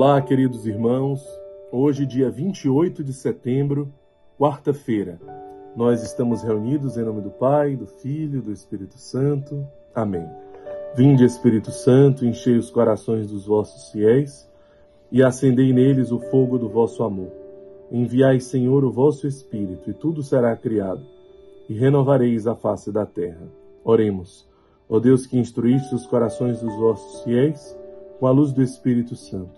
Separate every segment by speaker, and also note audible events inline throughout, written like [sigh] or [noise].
Speaker 1: Olá, queridos irmãos. Hoje, dia 28 de setembro, quarta-feira, nós estamos reunidos em nome do Pai, do Filho, do Espírito Santo. Amém. Vinde, Espírito Santo, enchei os corações dos vossos fiéis e acendei neles o fogo do vosso amor. Enviai, Senhor, o vosso Espírito, e tudo será criado, e renovareis a face da terra. Oremos. Ó Deus que instruíste os corações dos vossos fiéis com a luz do Espírito Santo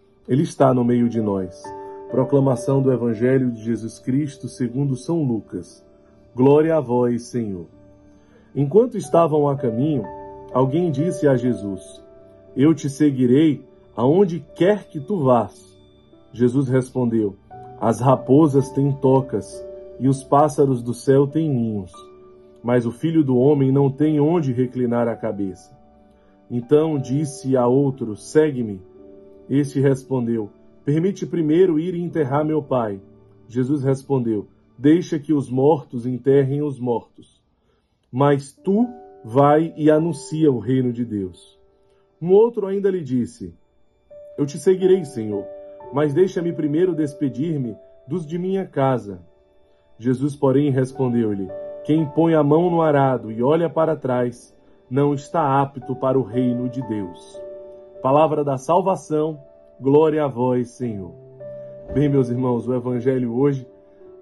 Speaker 1: Ele está no meio de nós. Proclamação do Evangelho de Jesus Cristo segundo São Lucas. Glória a vós, Senhor. Enquanto estavam a caminho, alguém disse a Jesus: Eu te seguirei aonde quer que tu vás. Jesus respondeu: As raposas têm tocas e os pássaros do céu têm ninhos, mas o filho do homem não tem onde reclinar a cabeça. Então disse a outro: Segue-me. Este respondeu: Permite primeiro ir enterrar meu pai. Jesus respondeu: Deixa que os mortos enterrem os mortos. Mas tu vai e anuncia o reino de Deus. Um outro ainda lhe disse: Eu te seguirei, Senhor, mas deixa-me primeiro despedir-me dos de minha casa. Jesus, porém, respondeu-lhe: Quem põe a mão no arado e olha para trás, não está apto para o reino de Deus. Palavra da salvação, glória a vós, Senhor. Bem, meus irmãos, o evangelho hoje,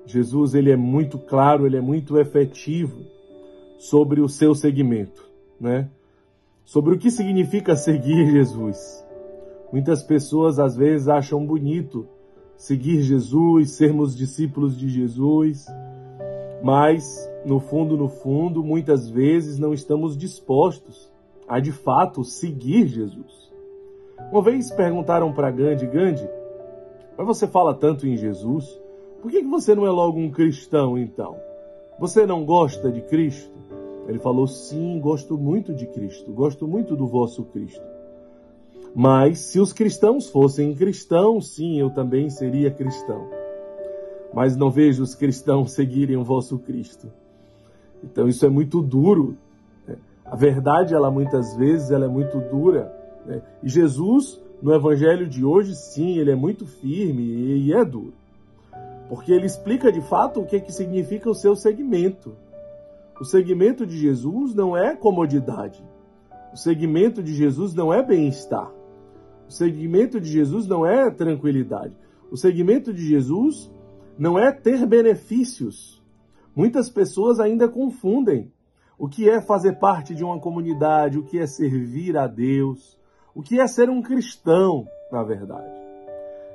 Speaker 1: Jesus, ele é muito claro, ele é muito efetivo sobre o seu segmento, né? Sobre o que significa seguir Jesus. Muitas pessoas às vezes acham bonito seguir Jesus, sermos discípulos de Jesus, mas no fundo, no fundo, muitas vezes não estamos dispostos a de fato seguir Jesus. Uma vez perguntaram para Gandhi, Gandhi, mas você fala tanto em Jesus, por que você não é logo um cristão então? Você não gosta de Cristo? Ele falou, sim, gosto muito de Cristo, gosto muito do vosso Cristo. Mas se os cristãos fossem cristãos, sim, eu também seria cristão. Mas não vejo os cristãos [laughs] seguirem o vosso Cristo. Então isso é muito duro. Né? A verdade, ela muitas vezes, ela é muito dura né? E Jesus, no evangelho de hoje, sim, ele é muito firme e é duro. Porque ele explica de fato o que, é que significa o seu segmento. O segmento de Jesus não é comodidade. O segmento de Jesus não é bem-estar. O segmento de Jesus não é tranquilidade. O segmento de Jesus não é ter benefícios. Muitas pessoas ainda confundem o que é fazer parte de uma comunidade, o que é servir a Deus, o que é ser um cristão, na verdade.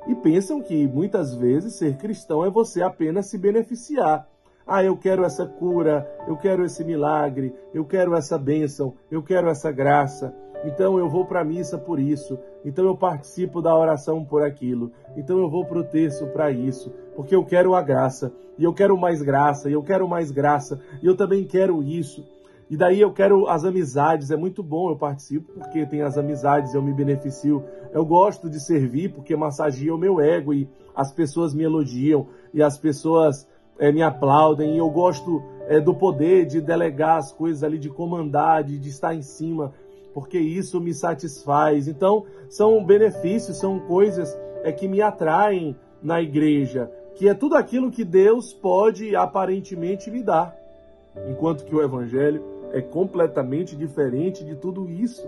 Speaker 1: E pensam que muitas vezes ser cristão é você apenas se beneficiar. Ah, eu quero essa cura, eu quero esse milagre, eu quero essa bênção, eu quero essa graça. Então eu vou para a missa por isso, então eu participo da oração por aquilo, então eu vou para o terço para isso, porque eu quero a graça, e eu quero mais graça, e eu quero mais graça, e eu também quero isso. E daí eu quero as amizades, é muito bom, eu participo porque tem as amizades, eu me beneficio. Eu gosto de servir porque massageia o meu ego e as pessoas me elogiam e as pessoas é, me aplaudem. E eu gosto é, do poder de delegar as coisas ali, de comandar, de, de estar em cima, porque isso me satisfaz. Então, são benefícios, são coisas é, que me atraem na igreja, que é tudo aquilo que Deus pode aparentemente me dar. Enquanto que o Evangelho é completamente diferente de tudo isso.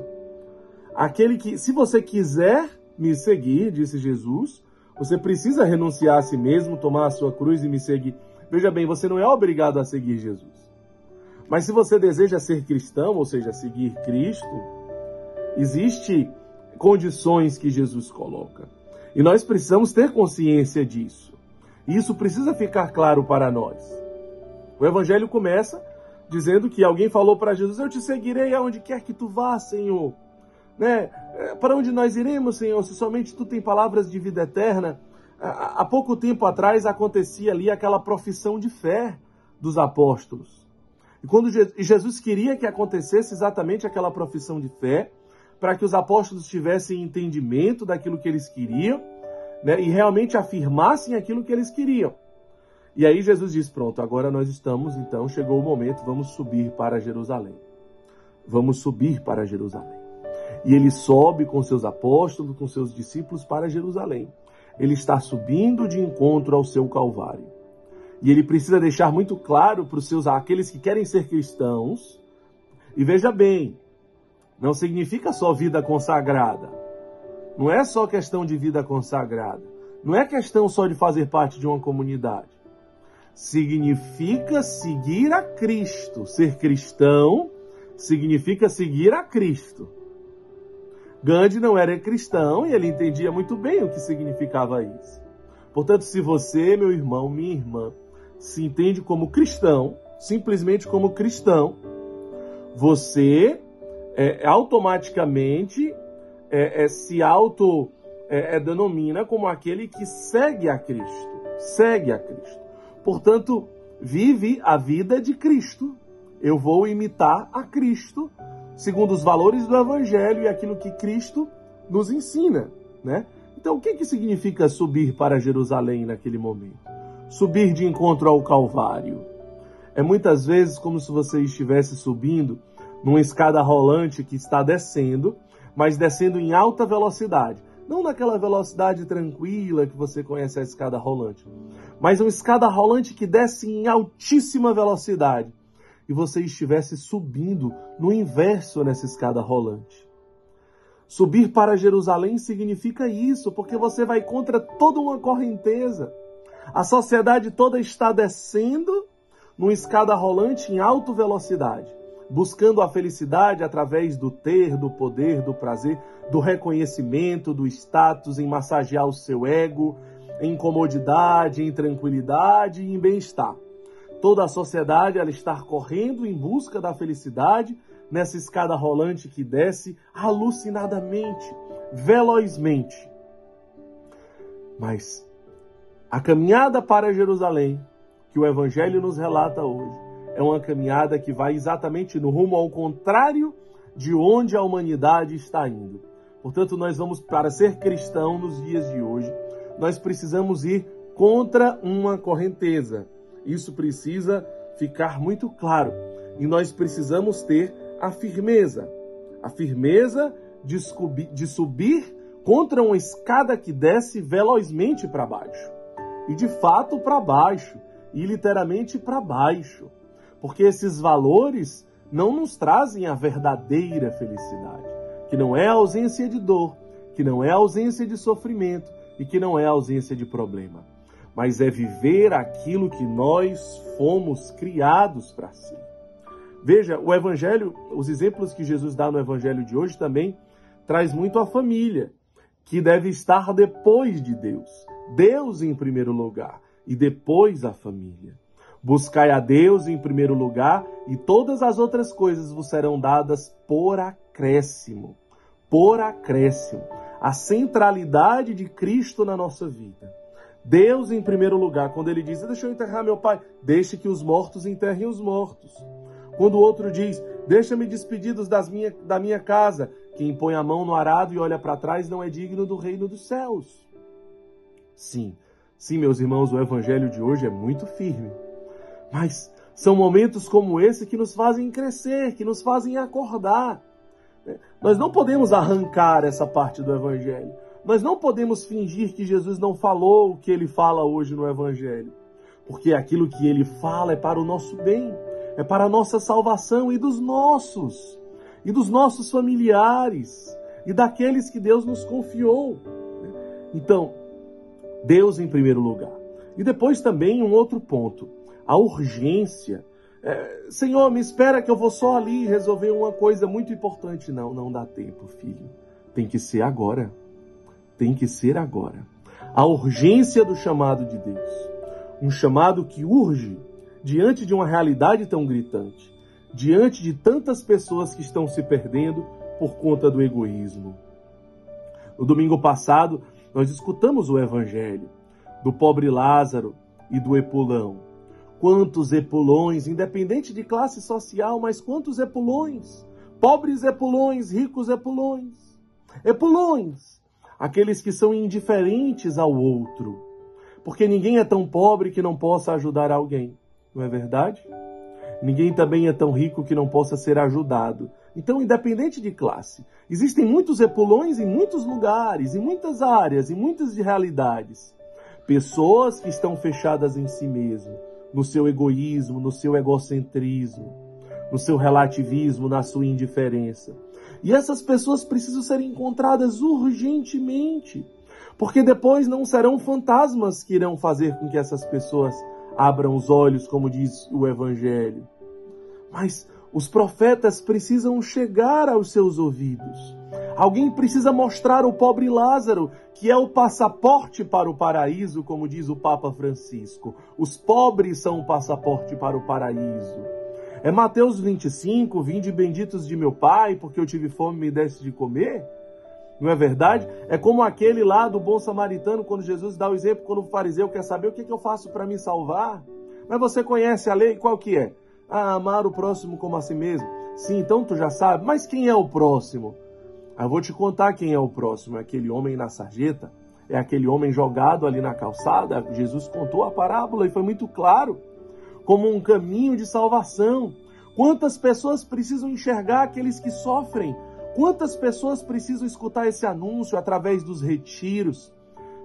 Speaker 1: Aquele que, se você quiser me seguir, disse Jesus, você precisa renunciar a si mesmo, tomar a sua cruz e me seguir. Veja bem, você não é obrigado a seguir Jesus. Mas se você deseja ser cristão, ou seja, seguir Cristo, existe condições que Jesus coloca. E nós precisamos ter consciência disso. E isso precisa ficar claro para nós. O evangelho começa dizendo que alguém falou para Jesus: Eu te seguirei aonde quer que tu vá, Senhor. Né? É, para onde nós iremos, Senhor, se somente tu tem palavras de vida eterna? Há pouco tempo atrás acontecia ali aquela profissão de fé dos apóstolos. E quando Jesus queria que acontecesse exatamente aquela profissão de fé, para que os apóstolos tivessem entendimento daquilo que eles queriam, né, e realmente afirmassem aquilo que eles queriam. E aí Jesus diz: Pronto, agora nós estamos, então chegou o momento, vamos subir para Jerusalém. Vamos subir para Jerusalém. E ele sobe com seus apóstolos, com seus discípulos para Jerusalém. Ele está subindo de encontro ao seu Calvário. E ele precisa deixar muito claro para os seus aqueles que querem ser cristãos. E veja bem, não significa só vida consagrada. Não é só questão de vida consagrada. Não é questão só de fazer parte de uma comunidade. Significa seguir a Cristo. Ser cristão significa seguir a Cristo. Gandhi não era cristão e ele entendia muito bem o que significava isso. Portanto, se você, meu irmão, minha irmã, se entende como cristão, simplesmente como cristão, você é, automaticamente é, é, se auto é, é, denomina como aquele que segue a Cristo, segue a Cristo. Portanto, vive a vida de Cristo. Eu vou imitar a Cristo segundo os valores do Evangelho e aquilo que Cristo nos ensina, né? Então, o que, que significa subir para Jerusalém naquele momento? Subir de encontro ao Calvário. É muitas vezes como se você estivesse subindo numa escada rolante que está descendo, mas descendo em alta velocidade. Não naquela velocidade tranquila que você conhece a escada rolante, mas uma escada rolante que desce em altíssima velocidade e você estivesse subindo no inverso nessa escada rolante. Subir para Jerusalém significa isso, porque você vai contra toda uma correnteza. A sociedade toda está descendo numa escada rolante em alta velocidade, buscando a felicidade através do ter, do poder, do prazer, do reconhecimento, do status, em massagear o seu ego, em comodidade, em tranquilidade e em bem-estar. Toda a sociedade ela está correndo em busca da felicidade nessa escada rolante que desce alucinadamente, velozmente. Mas a caminhada para Jerusalém, que o Evangelho nos relata hoje, é uma caminhada que vai exatamente no rumo ao contrário de onde a humanidade está indo. Portanto, nós vamos, para ser cristão nos dias de hoje, nós precisamos ir contra uma correnteza, isso precisa ficar muito claro. E nós precisamos ter a firmeza. A firmeza de, subir, de subir contra uma escada que desce velozmente para baixo. E de fato para baixo. E literalmente para baixo. Porque esses valores não nos trazem a verdadeira felicidade. Que não é a ausência de dor, que não é a ausência de sofrimento e que não é a ausência de problema mas é viver aquilo que nós fomos criados para ser. Veja, o evangelho, os exemplos que Jesus dá no evangelho de hoje também traz muito a família, que deve estar depois de Deus. Deus em primeiro lugar e depois a família. Buscai a Deus em primeiro lugar e todas as outras coisas vos serão dadas por acréscimo. Por acréscimo. A centralidade de Cristo na nossa vida. Deus em primeiro lugar. Quando ele diz, deixa eu enterrar meu pai, deixe que os mortos enterrem os mortos. Quando o outro diz, deixa-me despedidos das minha, da minha casa, quem põe a mão no arado e olha para trás não é digno do reino dos céus. Sim, sim, meus irmãos, o evangelho de hoje é muito firme. Mas são momentos como esse que nos fazem crescer, que nos fazem acordar. Nós não podemos arrancar essa parte do evangelho. Nós não podemos fingir que Jesus não falou o que ele fala hoje no Evangelho, porque aquilo que ele fala é para o nosso bem, é para a nossa salvação e dos nossos, e dos nossos familiares, e daqueles que Deus nos confiou. Então, Deus em primeiro lugar. E depois também um outro ponto, a urgência. É, Senhor, me espera que eu vou só ali resolver uma coisa muito importante. Não, não dá tempo, filho. Tem que ser agora tem que ser agora. A urgência do chamado de Deus. Um chamado que urge diante de uma realidade tão gritante, diante de tantas pessoas que estão se perdendo por conta do egoísmo. No domingo passado, nós escutamos o evangelho do pobre Lázaro e do Epulão. Quantos epulões, independente de classe social, mas quantos epulões? Pobres epulões, ricos epulões. Epulões, aqueles que são indiferentes ao outro. Porque ninguém é tão pobre que não possa ajudar alguém, não é verdade? Ninguém também é tão rico que não possa ser ajudado. Então, independente de classe, existem muitos epulões em muitos lugares, em muitas áreas, em muitas realidades. Pessoas que estão fechadas em si mesmo, no seu egoísmo, no seu egocentrismo, no seu relativismo, na sua indiferença. E essas pessoas precisam ser encontradas urgentemente, porque depois não serão fantasmas que irão fazer com que essas pessoas abram os olhos, como diz o Evangelho. Mas os profetas precisam chegar aos seus ouvidos. Alguém precisa mostrar ao pobre Lázaro que é o passaporte para o paraíso, como diz o Papa Francisco. Os pobres são o passaporte para o paraíso. É Mateus 25, vinde benditos de meu Pai, porque eu tive fome e me desse de comer. Não é verdade? É como aquele lá do bom samaritano, quando Jesus dá o exemplo, quando o fariseu quer saber o que, que eu faço para me salvar. Mas você conhece a lei? Qual que é? Ah, amar o próximo como a si mesmo. Sim, então tu já sabe. Mas quem é o próximo? Ah, eu vou te contar quem é o próximo. É aquele homem na sarjeta. É aquele homem jogado ali na calçada. Jesus contou a parábola e foi muito claro. Como um caminho de salvação. Quantas pessoas precisam enxergar aqueles que sofrem Quantas pessoas precisam escutar esse anúncio através dos retiros?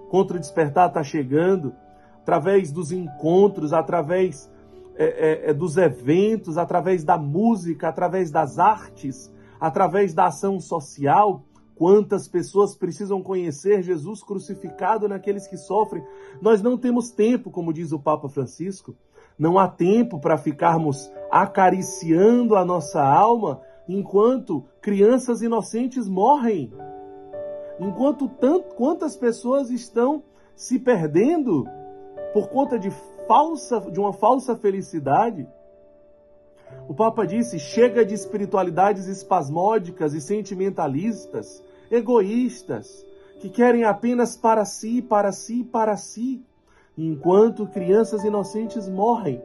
Speaker 1: Contra o despertar está chegando, através dos encontros, através é, é, é, dos eventos, através da música, através das artes, através da ação social. Quantas pessoas precisam conhecer Jesus crucificado naqueles que sofrem? Nós não temos tempo, como diz o Papa Francisco, não há tempo para ficarmos acariciando a nossa alma enquanto crianças inocentes morrem, enquanto tanto, quantas pessoas estão se perdendo por conta de falsa, de uma falsa felicidade. O Papa disse: chega de espiritualidades espasmódicas e sentimentalistas, egoístas, que querem apenas para si, para si, para si, enquanto crianças inocentes morrem.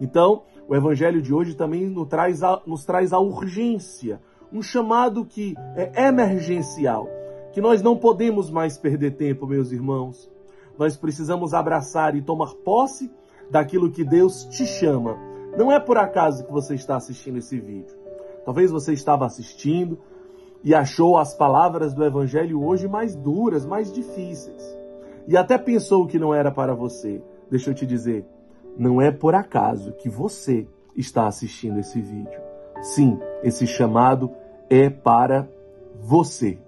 Speaker 1: Então, o evangelho de hoje também nos traz a, nos traz a urgência, um chamado que é emergencial, que nós não podemos mais perder tempo, meus irmãos. Nós precisamos abraçar e tomar posse daquilo que Deus te chama. Não é por acaso que você está assistindo esse vídeo. Talvez você estava assistindo e achou as palavras do evangelho hoje mais duras, mais difíceis. E até pensou que não era para você. Deixa eu te dizer, não é por acaso que você está assistindo esse vídeo. Sim, esse chamado é para você.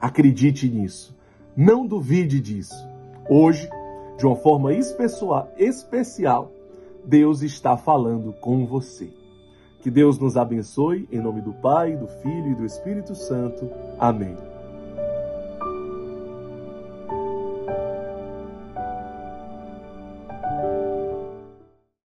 Speaker 1: Acredite nisso. Não duvide disso. Hoje, de uma forma especial, Deus está falando com você. Que Deus nos abençoe, em nome do Pai, do Filho e do Espírito Santo. Amém.